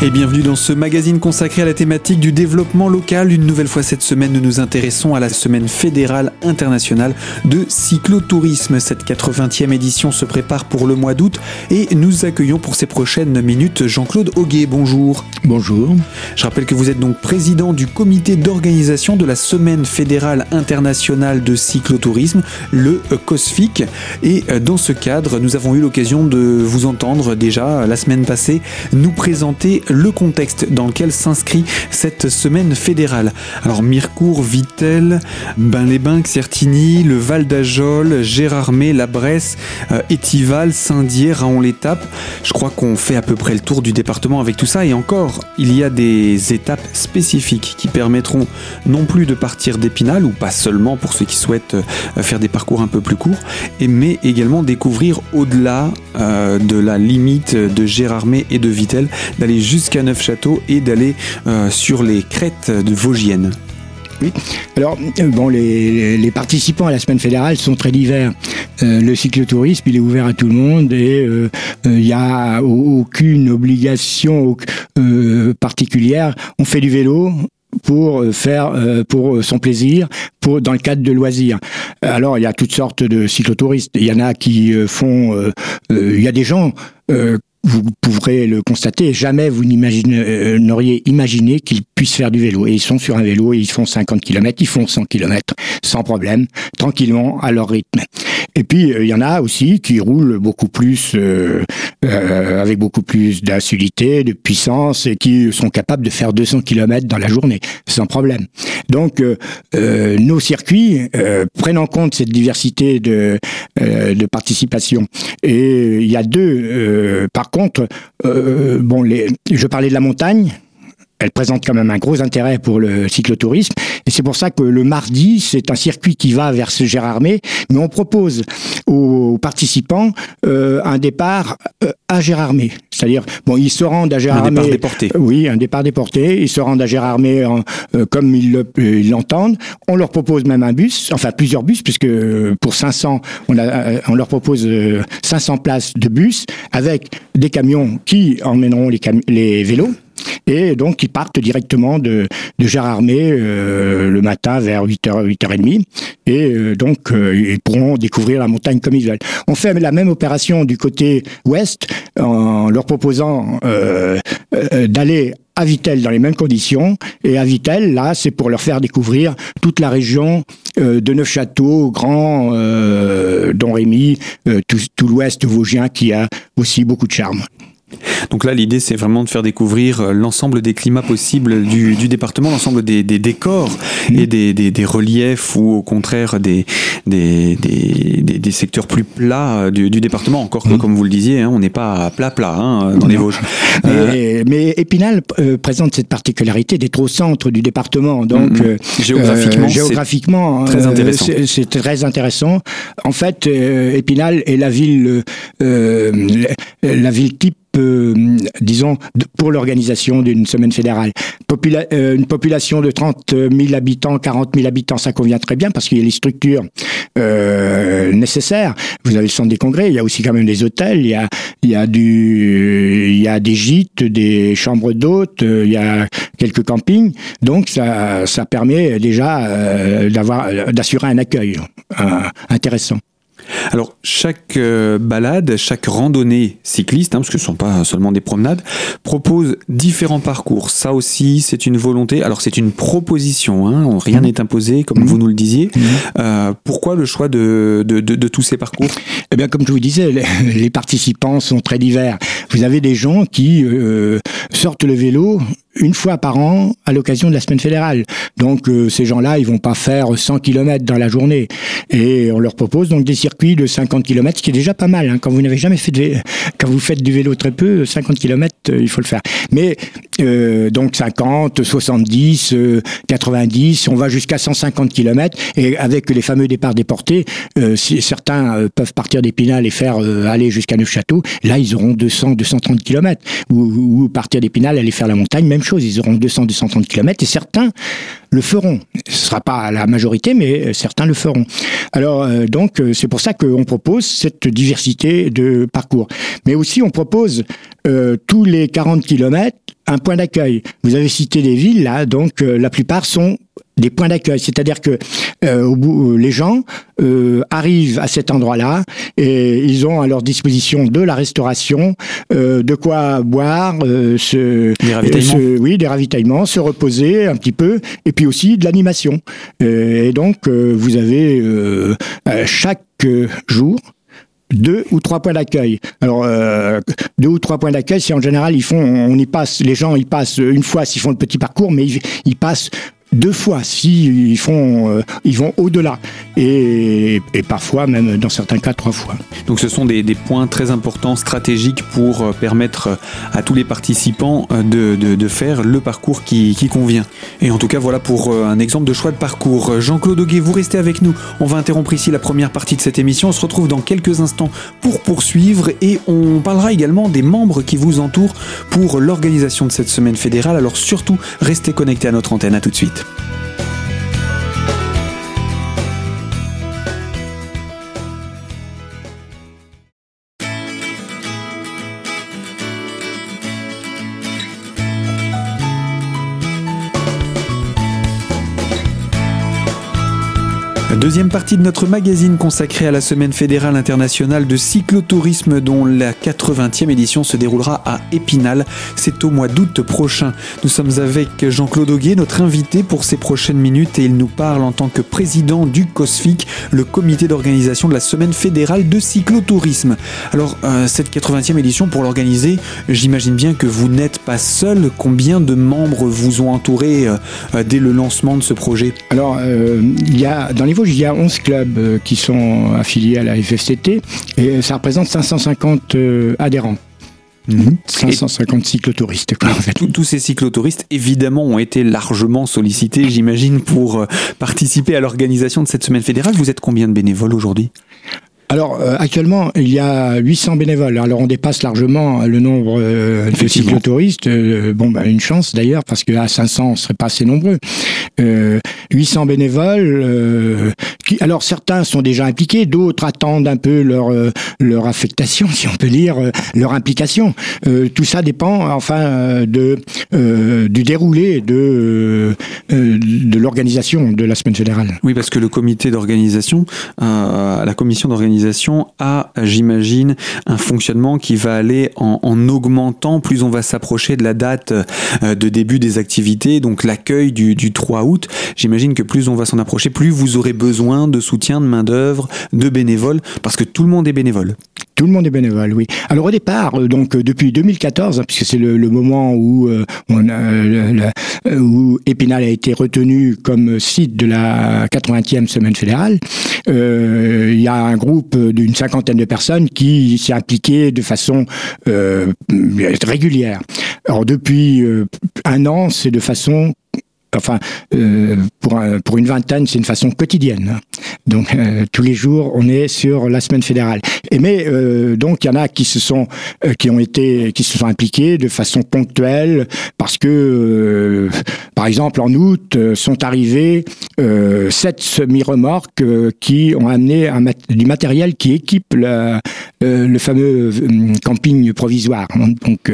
Et bienvenue dans ce magazine consacré à la thématique du développement local. Une nouvelle fois cette semaine, nous nous intéressons à la semaine fédérale internationale de cyclotourisme. Cette 80e édition se prépare pour le mois d'août et nous accueillons pour ces prochaines minutes Jean-Claude Auguet. Bonjour. Bonjour. Je rappelle que vous êtes donc président du comité d'organisation de la semaine fédérale internationale de cyclotourisme, le COSFIC. Et dans ce cadre, nous avons eu l'occasion de vous entendre déjà la semaine passée nous présenter le contexte dans lequel s'inscrit cette semaine fédérale. Alors Mirecourt, Vitel, Bain-les-Bains, Certigny, le Val d'Ajol, Gérardmer, La Bresse, euh, Étival, Saint-Dié, Raon-l'Étape. Je crois qu'on fait à peu près le tour du département avec tout ça et encore, il y a des étapes spécifiques qui permettront non plus de partir d'Épinal ou pas seulement pour ceux qui souhaitent euh, faire des parcours un peu plus courts, mais également découvrir au-delà euh, de la limite de Gérardmer et de Vitel, d'aller jusqu'à Neufchâteau et d'aller euh, sur les crêtes de Vosgiennes. Oui. Alors, euh, bon, les, les, participants à la semaine fédérale sont très divers. Euh, le cyclotourisme, il est ouvert à tout le monde et il n'y a aucune obligation particulière. On fait du vélo, pour faire pour son plaisir pour dans le cadre de loisirs alors il y a toutes sortes de cyclotouristes il y en a qui font il y a des gens vous pourrez le constater, jamais vous n'auriez imaginé qu'ils puissent faire du vélo. Et ils sont sur un vélo et ils font 50 km, ils font 100 km sans problème, tranquillement, à leur rythme. Et puis, euh, il y en a aussi qui roulent beaucoup plus, euh, euh, avec beaucoup plus d'acidité, de puissance, et qui sont capables de faire 200 km dans la journée, sans problème. Donc, euh, nos circuits prennent en compte cette diversité de, de participation. Et il y a deux, par contre, bon, les, je parlais de la montagne, elle présente quand même un gros intérêt pour le cyclotourisme. Et c'est pour ça que le mardi, c'est un circuit qui va vers ce Gérardmer, mais on propose aux participants euh, un départ euh, à Gérardmer. C'est-à-dire, bon, ils se rendent à Gérardmer. Un départ déporté. oui, un départ déporté. Ils se rendent à Gérardmer euh, comme ils l'entendent. on leur propose même un bus, enfin plusieurs bus, puisque pour 500, on, a, on leur propose 500 places de bus avec des camions qui emmèneront les, les vélos. Et donc, ils partent directement de, de Gérardmer euh, le matin vers 8h, 8h30. Et euh, donc, euh, ils pourront découvrir la montagne comme ils veulent. On fait la même opération du côté ouest en leur proposant d'aller à Vitel dans les mêmes conditions. Et à Vitel, là, c'est pour leur faire découvrir toute la région de Neufchâteau, Grand, Don Rémy, tout, tout l'ouest vosgien qui a aussi beaucoup de charme. Donc là, l'idée, c'est vraiment de faire découvrir euh, l'ensemble des climats possibles du, département, l'ensemble des, décors et des, reliefs ou au contraire des, des, secteurs plus plats euh, du, département. Encore que, mmh. comme vous le disiez, hein, on n'est pas à plat plat hein, dans les Vosges. Mais, Épinal euh, présente cette particularité d'être au centre du département. Donc, mmh, mmh. géographiquement, géographiquement c'est très intéressant. C'est très intéressant. En fait, Épinal est la ville, la ville type euh, disons, pour l'organisation d'une semaine fédérale. Euh, une population de 30 000 habitants, 40 000 habitants, ça convient très bien parce qu'il y a les structures euh, nécessaires. Vous avez le centre des congrès, il y a aussi quand même des hôtels, il y a, il y a, des gîtes, des chambres d'hôtes, il y a quelques campings. Donc ça, ça permet déjà d'avoir, d'assurer un accueil intéressant. Alors, chaque euh, balade, chaque randonnée cycliste, hein, parce que ce ne sont pas seulement des promenades, propose différents parcours. Ça aussi, c'est une volonté. Alors, c'est une proposition, hein, rien mmh. n'est imposé, comme mmh. vous nous le disiez. Mmh. Euh, pourquoi le choix de, de, tous ces parcours? Eh bien, comme je vous disais, les, participants sont très divers. Vous avez des gens qui euh, sortent le vélo une fois par an à l'occasion de la semaine fédérale. Donc euh, ces gens-là, ils vont pas faire 100 km dans la journée. Et on leur propose donc des circuits de 50 km, ce qui est déjà pas mal. Hein. Quand vous n'avez jamais fait de vélo, quand vous faites du vélo très peu, 50 km, euh, il faut le faire. Mais euh, donc 50, 70, 90, on va jusqu'à 150 km. Et avec les fameux départs déportés, si certains peuvent partir d'Épinal et faire aller jusqu'à Neufchâteau, là ils auront 200, 230 km. Ou, ou partir partir d'Épinal, aller faire la montagne, même chose, ils auront 200-230 km et certains le feront. Ce sera pas la majorité, mais certains le feront. Alors donc c'est pour ça qu'on propose cette diversité de parcours. Mais aussi on propose tous les 40 km un point d'accueil. Vous avez cité des villes là, donc la plupart sont des points d'accueil, c'est-à-dire que euh, au bout, les gens euh, arrivent à cet endroit-là et ils ont à leur disposition de la restauration, euh, de quoi boire, se, des ravitaillements. oui, des ravitaillements, se reposer un petit peu, et puis aussi de l'animation. et donc vous avez chaque jour deux ou trois points d'accueil. Alors deux ou trois points d'accueil, c'est en général ils font, on y passe, les gens ils passent une fois s'ils font le petit parcours, mais ils, ils passent deux fois si ils font euh, ils vont au-delà et, et, parfois même dans certains cas trois fois. Donc ce sont des, des points très importants stratégiques pour euh, permettre euh, à tous les participants de, de, de faire le parcours qui, qui, convient. Et en tout cas voilà pour un exemple de choix de parcours. Jean-Claude Auguet, vous restez avec nous. On va interrompre ici la première partie de cette émission. On se retrouve dans quelques instants pour poursuivre et on parlera également des membres qui vous entourent pour l'organisation de cette semaine fédérale. Alors surtout restez connectés à notre antenne. À tout de suite. Thank you. Deuxième partie de notre magazine consacrée à la Semaine fédérale internationale de cyclotourisme dont la 80e édition se déroulera à Épinal. C'est au mois d'août prochain. Nous sommes avec Jean-Claude Auguet, notre invité pour ces prochaines minutes et il nous parle en tant que président du COSFIC, le comité d'organisation de la Semaine fédérale de cyclotourisme. Alors, euh, cette 80e édition, pour l'organiser, j'imagine bien que vous n'êtes pas seul. Combien de membres vous ont entouré euh, dès le lancement de ce projet? Alors, euh, il y a dans les il y a 11 clubs euh, qui sont affiliés à la FFCT et ça représente 550 euh, adhérents. 550 cyclotouristes. Quoi, en fait. Tous ces cyclotouristes, évidemment, ont été largement sollicités, j'imagine, pour euh, participer à l'organisation de cette semaine fédérale. Vous êtes combien de bénévoles aujourd'hui? Alors euh, actuellement, il y a 800 bénévoles. Alors on dépasse largement le nombre euh, de cyclotouristes. Euh, bon, bah, une chance d'ailleurs, parce qu'à 500, on serait pas assez nombreux. 800 bénévoles. qui, alors certains sont déjà impliqués, d'autres attendent un peu leur leur affectation, si on peut dire, leur implication. tout ça dépend, enfin, de du déroulé de de l'organisation de la semaine fédérale. Oui, parce que le comité d'organisation, la commission d'organisation a, j'imagine, un fonctionnement qui va aller en, en augmentant plus on va s'approcher de la date euh, de début des activités, donc l'accueil du, du 3 août. J'imagine que plus on va s'en approcher, plus vous aurez besoin de soutien, de main-d'œuvre, de bénévoles, parce que tout le monde est bénévole. Tout le monde est bénévole, oui. Alors au départ, euh, donc euh, depuis 2014, hein, puisque c'est le, moment où on a, où Épinal a été retenu comme site de la 80e semaine fédérale, euh, il y a un groupe d'une cinquantaine de personnes qui s'est impliqué de façon euh, régulière. Alors depuis euh, un an, c'est de façon enfin, euh, pour, pour une vingtaine, c'est une façon quotidienne. Hein. Donc, euh, tous les jours, on est sur la semaine fédérale. Mais, euh, donc, il y en a qui se sont, qui ont été, qui se sont impliqués de façon ponctuelle, parce que, par exemple, en août, sont arrivés sept semi-remorques qui ont amené du matériel qui équipe le fameux camping provisoire. Donc,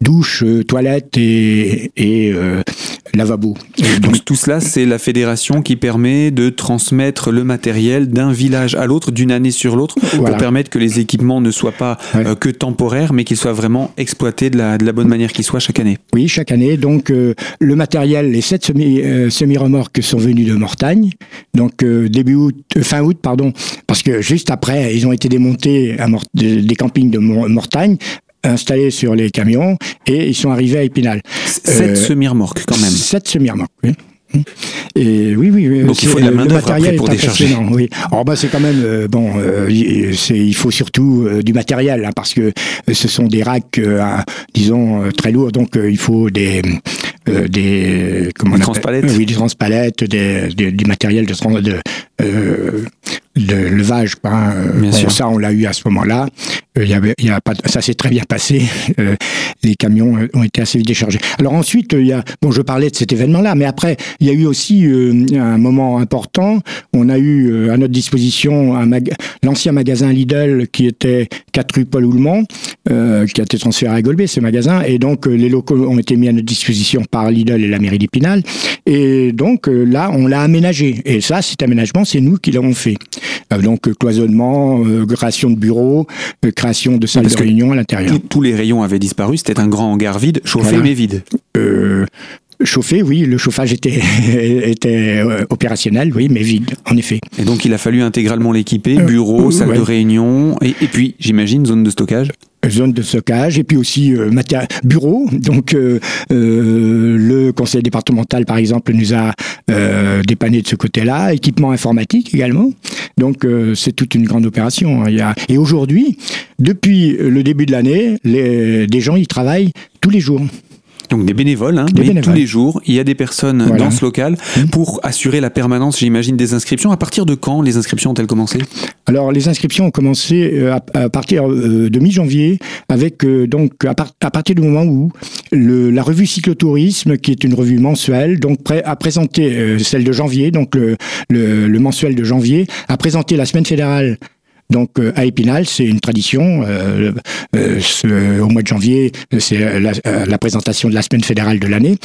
douche, toilette et, et lavabo. Donc tout cela, c'est la fédération qui permet de transmettre le matériel d'un village à l'autre, d'une année sur l'autre, voilà. pour permettre que les équipements ne soient pas ouais. euh, que temporaires, mais qu'ils soient vraiment exploités de la, de la bonne manière qu'ils soient chaque année. Oui, chaque année. Donc euh, le matériel, les sept semi, euh, semi-remorques sont venus de Mortagne, donc début août, fin août, pardon, parce que juste après, ils ont été démontés à Mort des campings de Mortagne installés sur les camions et ils sont arrivés à Épinal. Sept euh, semi-remorques quand même. Sept semi-remorques, oui. Et oui, oui. Donc il faut de la main d'œuvre pour décharger. Oui. Alors bah c'est quand même euh, bon. Euh, il faut surtout euh, du matériel hein, parce que ce sont des racks, disons très lourds. Donc il faut des des comment des transpalettes. Oui, des transpalettes, des, des, du matériel de, de de levage. Hein. Bien sûr. Ça, on l'a eu à ce moment-là. Il y avait, il y a pas, ça s'est très bien passé. les camions ont été assez vite déchargés. Alors ensuite, il y a, bon, je parlais de cet événement-là, mais après, il y a eu aussi un moment important. On a eu à notre disposition l'ancien magasin Lidl qui était 4 rue Paul Houlemont, qui a été transféré à Golbet, ce magasin, et donc les locaux ont été mis à notre disposition par Lidl et la mairie d'Épinal. Et donc là, on l'a aménagé. Et ça, cet aménagement, c'est nous qui l'avons fait. Euh, donc cloisonnement, euh, création de bureaux, euh, création de salles de réunion à l'intérieur. Tous les rayons avaient disparu, c'était un grand hangar vide, chauffé mais vide. Chauffé, oui, le chauffage était, était opérationnel, oui, mais vide, en effet. Et donc il a fallu intégralement l'équiper, bureau, salle de réunion, et, et puis j'imagine zone de stockage zone de stockage et puis aussi euh, bureau. Donc euh, euh, le conseil départemental par exemple nous a dépanné de ce côté-là, équipement informatique également. Donc c'est toute une grande opération. Hein. Et aujourd'hui, depuis le début de l'année, des gens y travaillent tous les jours. Donc des bénévoles, hein, tous les jours, il y a des personnes dans ce local mmh. pour assurer la permanence, j'imagine, des inscriptions. À partir de quand les inscriptions ont-elles commencé? Alors les inscriptions ont commencé euh, à, partir euh, de mi-janvier, avec euh, donc à, partir du moment où le, la revue Cyclotourisme, qui est une revue mensuelle, donc a présenté celle de janvier, donc le, le, le mensuel de janvier, a présenté la semaine fédérale donc euh, à Épinal, c'est une tradition. Euh, euh, au mois de janvier, c'est la, présentation de la semaine fédérale de l'année,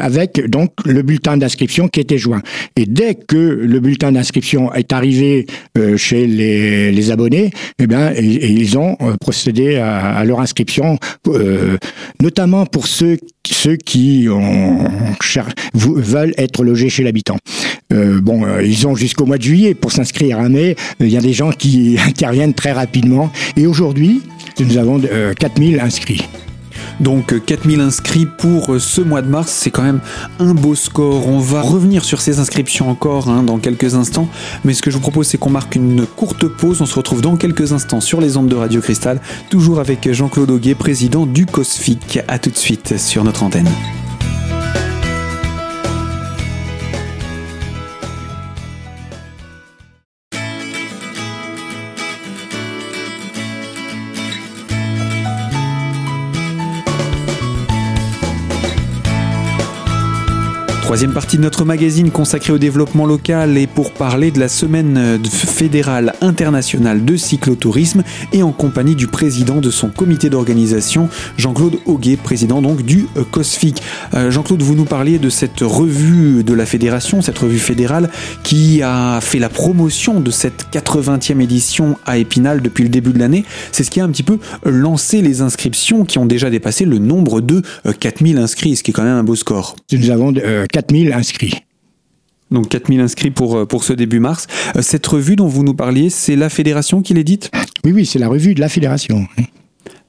avec donc le bulletin d'inscription qui était joint. Et dès que le bulletin d'inscription est arrivé chez les, abonnés, eh bien, ils ont procédé à, leur inscription, notamment pour ceux ceux qui ont, veulent être logés chez l'habitant. bon, ils ont jusqu'au mois de juillet pour s'inscrire, hein, mais il y a des gens qui interviennent très rapidement. Et aujourd'hui, nous avons 4000 euh, inscrits. Donc 4000 euh, inscrits pour euh, ce mois de mars, c'est quand même un beau score. On va revenir sur ces inscriptions encore hein, dans quelques instants, mais ce que je vous propose c'est qu'on marque une courte pause. On se retrouve dans quelques instants sur les ondes de Radio Cristal, toujours avec Jean-Claude Auguet, président du COSFIC. A tout de suite sur notre antenne. Troisième partie de notre magazine consacrée au développement local et pour parler de la semaine fédérale internationale de cyclotourisme et en compagnie du président de son comité d'organisation, Jean-Claude Auguet, président donc du euh, COSFIC. Euh, Jean-Claude, vous nous parliez de cette revue de la fédération, cette revue fédérale qui a fait la promotion de cette 80e édition à Épinal depuis le début de l'année. C'est ce qui a un petit peu lancé les inscriptions qui ont déjà dépassé le nombre de 4000 euh, inscrits, ce qui est quand même un beau score. Nous avons 4000 inscrits. Donc 4000 inscrits pour, euh, pour ce début mars. Euh, cette revue dont vous nous parliez, c'est la fédération qui l'édite? Oui, oui, c'est la revue de la fédération.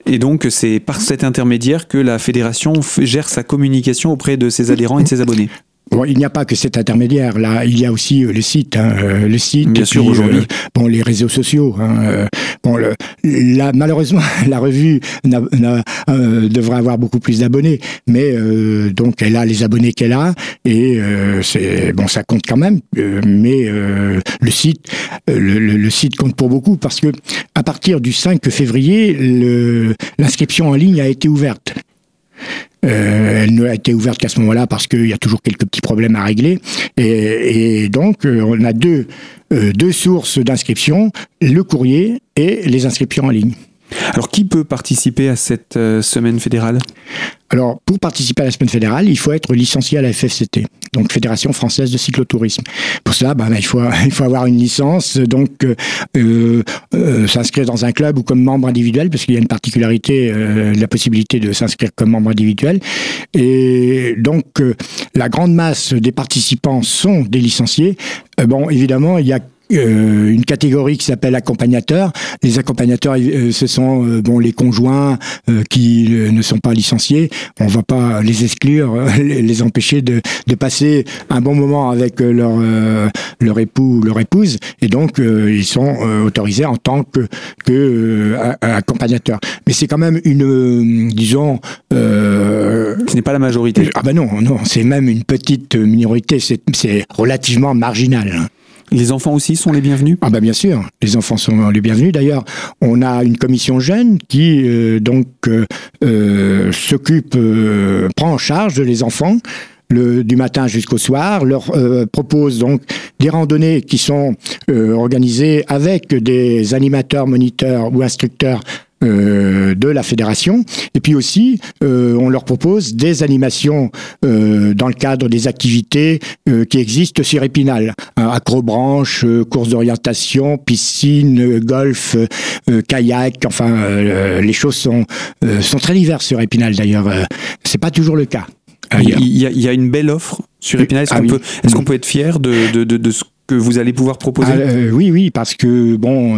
Et donc c'est par cet intermédiaire que la fédération gère sa communication auprès de ses adhérents et de ses abonnés. Bon, il n'y a pas que cet intermédiaire. Là, il y a aussi euh, le site, hein, euh, le site. Bien sûr, aujourd'hui. Euh, bon, les réseaux sociaux. Hein, bon, le, malheureusement, la revue devrait avoir beaucoup plus d'abonnés, mais donc elle a les abonnés qu'elle a et c'est bon, ça compte quand même. mais le site, le, le, site compte pour beaucoup parce que à partir du 5 février, l'inscription en ligne a été ouverte. Euh, elle n'a été ouverte qu'à ce moment-là parce qu'il y a toujours quelques petits problèmes à régler. Et, donc, euh, on a deux, euh, deux sources d'inscription, le courrier et les inscriptions en ligne. Alors, qui peut participer à cette semaine fédérale? Alors, pour participer à la semaine fédérale, il faut être licencié à la FFCT, donc Fédération française de cyclotourisme. Pour cela, ben, il, faut, il faut avoir une licence, donc euh, euh, s'inscrire dans un club ou comme membre individuel, parce qu'il y a une particularité, euh, la possibilité de s'inscrire comme membre individuel. Et donc, euh, la grande masse des participants sont des licenciés. Euh, bon, évidemment, il y a euh, une catégorie qui s'appelle accompagnateurs. Les accompagnateurs, euh, ce sont euh, bon les conjoints qui ne sont pas licenciés. On va pas les exclure, les, empêcher de, de, passer un bon moment avec leur leur époux ou leur épouse, et donc ils sont autorisés en tant que que accompagnateurs. Mais c'est quand même une, disons, ce n'est pas la majorité. Ah ben non, non, c'est même une petite minorité. C'est relativement marginal. Les enfants aussi sont les bienvenus? Ah bah bien sûr, les enfants sont les bienvenus. D'ailleurs, on a une commission jeune qui euh, donc euh, s'occupe, prend en charge les enfants. Du matin jusqu'au soir, leur propose donc des randonnées qui sont organisées avec des animateurs, moniteurs ou instructeurs euh, de la fédération. Et puis aussi, euh, on leur propose des animations euh, dans le cadre des activités qui existent sur Épinal. Acrobranche, course d'orientation, piscine, golf, kayak. Enfin, les choses sont sont très diverses sur Épinal. D'ailleurs, c'est pas toujours le cas. Il y, a, une belle offre sur Épinal. Est-ce ah qu'on peut, est qu'on peut être fier de, de, de, de ce que vous allez pouvoir proposer? Ah, Oui, oui, parce que bon,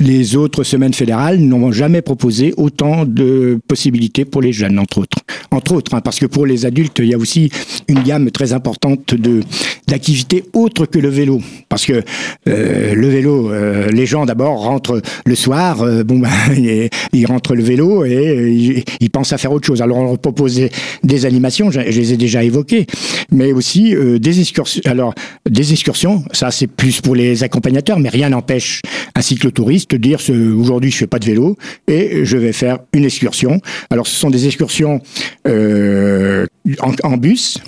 les autres semaines fédérales n'ont jamais proposé autant de possibilités pour les jeunes, entre autres. Entre autres, hein, parce que pour les adultes, il y a aussi une gamme très importante de d'activités autres que le vélo. Parce que euh, le vélo, euh, les gens d'abord rentrent le soir, euh, bon ben, ils rentrent le vélo et ils, pensent à faire autre chose. Alors on leur propose des, animations, je, les ai déjà évoquées, mais aussi des excursions. Alors des excursions, ça c'est plus pour les accompagnateurs, mais rien n'empêche un cyclotouriste te dire aujourd'hui je fais pas de vélo et je vais faire une excursion. Alors ce sont des excursions euh, en, bus.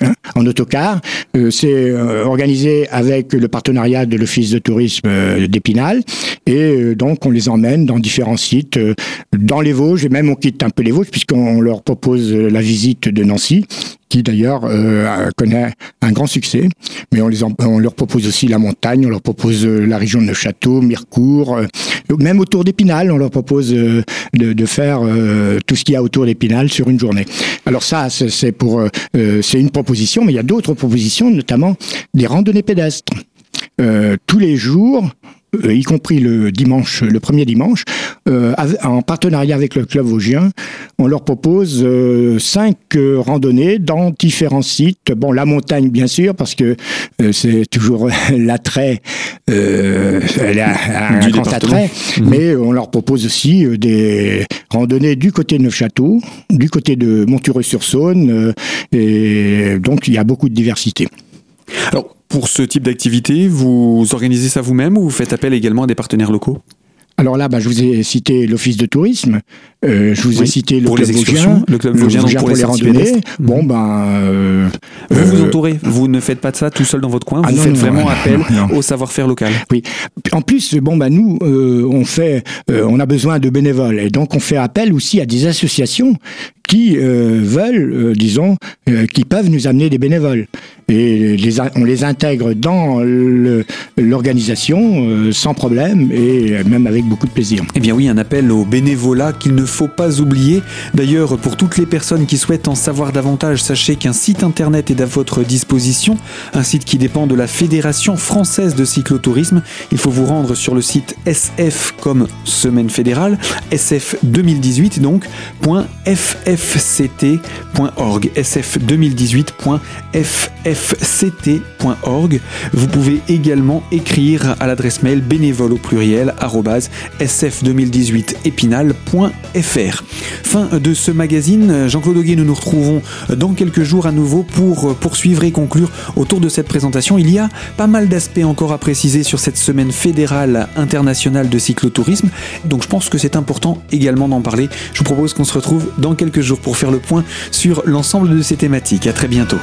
Hein, en autocar. Euh, c'est euh, organisé avec le partenariat de l'Office de tourisme d'Épinal. Et donc, on les emmène dans différents sites, dans les Vosges, et même on quitte un peu les Vosges, puisqu'on leur propose la visite de Nancy qui d'ailleurs euh, connaît un grand succès. Mais on, les on leur propose aussi la montagne, on leur propose euh, la région de Neuchâteau, Mirecourt, euh, même autour d'Épinal, on leur propose de, de, faire tout ce qu'il y a autour d'Épinal sur une journée. Alors ça, c'est pour, c'est une proposition, mais il y a d'autres propositions, notamment des randonnées pédestres. tous les jours, euh, y compris le dimanche, le premier dimanche, euh, en partenariat avec le club vosgien, on leur propose euh, cinq randonnées dans différents sites. Bon, la montagne bien sûr, parce que c'est toujours l'attrait, elle a un grand attrait, mhm. mais on leur propose aussi des randonnées du côté de Neufchâteau, du côté de Montureux-sur-Saône, et donc il y a beaucoup de diversité. Alors, pour ce type d'activité, vous organisez ça vous-même ou vous faites appel également à des partenaires locaux? Alors là, bah, je vous ai cité l'office de tourisme, euh, je vous ai cité le pour club les Vosgien, le club Vosgien, pour, les, randonnées. Bon ben, euh, vous vous euh, entourez. Vous ne faites pas de ça tout seul dans votre coin. Ah vous faites vraiment appel au savoir-faire local. Oui. En plus, bon ben nous, on fait, on a besoin de bénévoles et donc on fait appel aussi à des associations qui veulent, disons, qui peuvent nous amener des bénévoles et on les intègre dans l'organisation euh, sans problème et même avec beaucoup de plaisir. Eh bien oui, un appel au bénévolat qu'il ne faut pas oublier. D'ailleurs, pour toutes les personnes qui souhaitent en savoir davantage, sachez qu'un site internet est à votre disposition, un site qui dépend de la Fédération française de cyclotourisme. Il faut vous rendre sur le site SF comme semaine fédérale, SF 2018 donc, .ffct.org, sf2018.ff fct.org. Vous pouvez également écrire à l'adresse mail bénévole au pluriel sf2018épinal.fr. Fin de ce magazine. Jean-Claude Auguet, nous nous retrouvons dans quelques jours à nouveau pour poursuivre et conclure autour de cette présentation. Il y a pas mal d'aspects encore à préciser sur cette semaine fédérale internationale de cyclotourisme. Donc je pense que c'est important également d'en parler. Je vous propose qu'on se retrouve dans quelques pour faire le point sur l'ensemble de ces thématiques. À très bientôt.